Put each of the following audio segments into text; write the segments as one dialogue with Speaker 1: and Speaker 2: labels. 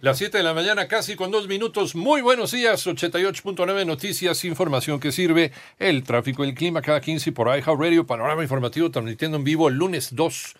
Speaker 1: Las 7 de la mañana, casi con dos minutos. Muy buenos días. 88.9 Noticias, información que sirve. El tráfico, el clima, cada 15 por iHeart Radio. Panorama informativo transmitiendo en vivo el lunes 2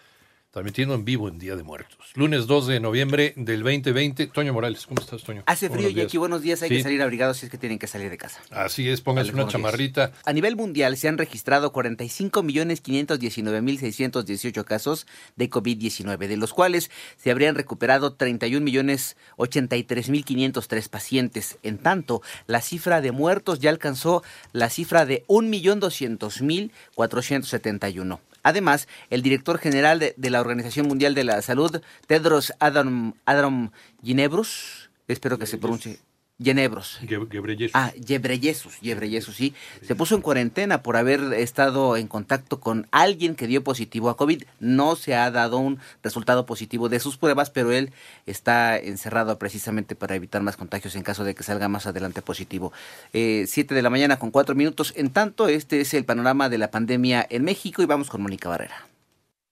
Speaker 1: transmitiendo en vivo en Día de Muertos. Lunes 2 de noviembre del 2020. Toño Morales, ¿cómo estás, Toño?
Speaker 2: Hace frío y aquí buenos días, hay que salir abrigados si es que tienen que salir de casa.
Speaker 1: Así es, pónganse una chamarrita.
Speaker 2: A nivel mundial se han registrado 45.519.618 casos de COVID-19, de los cuales se habrían recuperado 31.083.503 pacientes. En tanto, la cifra de muertos ya alcanzó la cifra de 1.200.471. Además, el director general de, la Organización Mundial de la Salud, Tedros Adhanom, Adhanom Ginebros, espero que se pronuncie Genebros.
Speaker 1: Gebreyesus.
Speaker 2: Ah, Gebreyesus, Gebreyesus, sí. Se puso en cuarentena por haber estado en contacto con alguien que dio positivo a COVID. No se ha dado un resultado positivo de sus pruebas, pero él está encerrado precisamente para evitar más contagios en caso de que salga más adelante positivo. Eh, siete de la mañana con cuatro minutos. En tanto, este es el panorama de la pandemia en México y vamos con Mónica Barrera.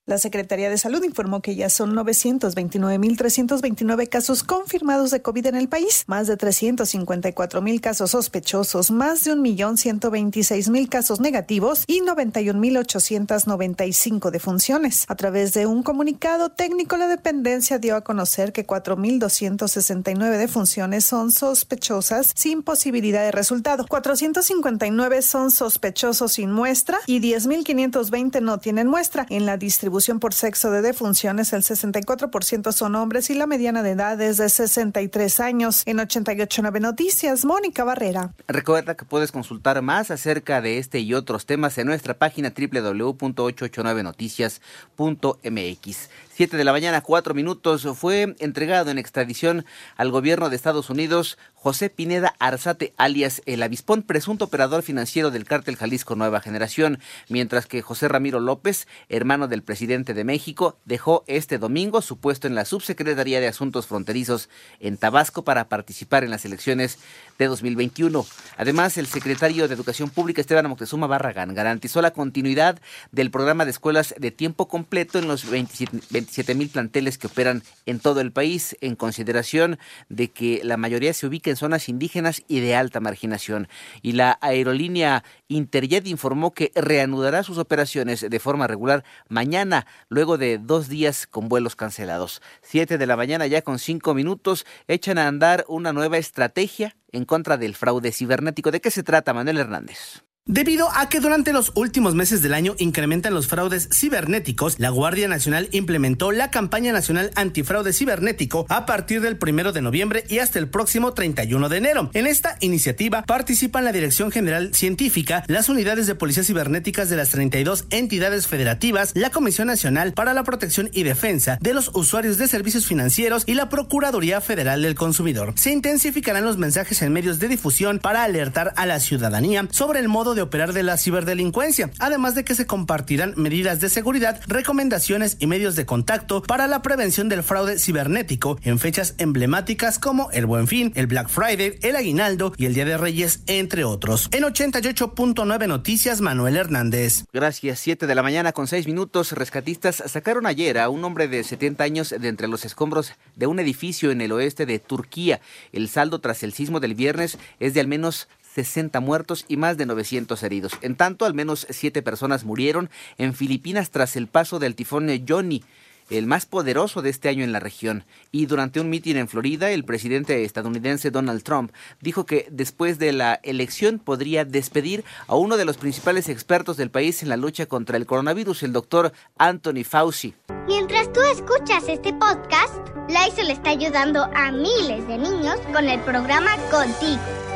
Speaker 3: La Secretaría de Salud informó que ya son 929.329 casos confirmados de COVID en el país, más de 354.000 casos sospechosos, más de 1.126.000 casos negativos y 91.895 defunciones. A través de un comunicado técnico, la dependencia dio a conocer que 4.269 defunciones son sospechosas sin posibilidad de resultado. 459 son sospechosos sin muestra y 10.520 no tienen muestra. En la distribución por sexo de defunciones, el 64% son hombres y la mediana de edad es de 63 años. En 889 Noticias, Mónica Barrera.
Speaker 2: Recuerda que puedes consultar más acerca de este y otros temas en nuestra página www.889noticias.mx. 7 de la mañana, 4 minutos, fue entregado en extradición al gobierno de Estados Unidos José Pineda Arzate, alias El Avispón, presunto operador financiero del cártel Jalisco Nueva Generación, mientras que José Ramiro López, hermano del presidente de México, dejó este domingo su puesto en la Subsecretaría de Asuntos Fronterizos en Tabasco para participar en las elecciones de 2021. Además, el secretario de Educación Pública, Esteban Moctezuma Barragán, garantizó la continuidad del programa de escuelas de tiempo completo en los 27 mil planteles que operan en todo el país, en consideración de que la mayoría se ubica en zonas indígenas y de alta marginación. Y la aerolínea Interjet informó que reanudará sus operaciones de forma regular mañana, luego de dos días con vuelos cancelados. Siete de la mañana ya con cinco minutos echan a andar una nueva estrategia en contra del fraude cibernético. ¿De qué se trata, Manuel Hernández?
Speaker 4: Debido a que durante los últimos meses del año incrementan los fraudes cibernéticos, la Guardia Nacional implementó la campaña nacional antifraude cibernético a partir del primero de noviembre y hasta el próximo 31 de enero. En esta iniciativa participan la Dirección General Científica, las unidades de policía cibernéticas de las 32 entidades federativas, la Comisión Nacional para la Protección y Defensa de los Usuarios de Servicios Financieros y la Procuraduría Federal del Consumidor. Se intensificarán los mensajes en medios de difusión para alertar a la ciudadanía sobre el modo de operar de la ciberdelincuencia, además de que se compartirán medidas de seguridad, recomendaciones y medios de contacto para la prevención del fraude cibernético en fechas emblemáticas como el Buen Fin, el Black Friday, el Aguinaldo y el Día de Reyes, entre otros. En 88.9 Noticias, Manuel Hernández.
Speaker 2: Gracias. 7 de la mañana con 6 minutos. Rescatistas sacaron ayer a un hombre de 70 años de entre los escombros de un edificio en el oeste de Turquía. El saldo tras el sismo del viernes es de al menos 60 muertos y más de 900 heridos. En tanto, al menos siete personas murieron en Filipinas tras el paso del tifón Johnny el más poderoso de este año en la región. Y durante un mitin en Florida, el presidente estadounidense Donald Trump dijo que después de la elección podría despedir a uno de los principales expertos del país en la lucha contra el coronavirus, el doctor Anthony Fauci.
Speaker 5: Mientras tú escuchas este podcast, Lysol está ayudando a miles de niños con el programa Contigo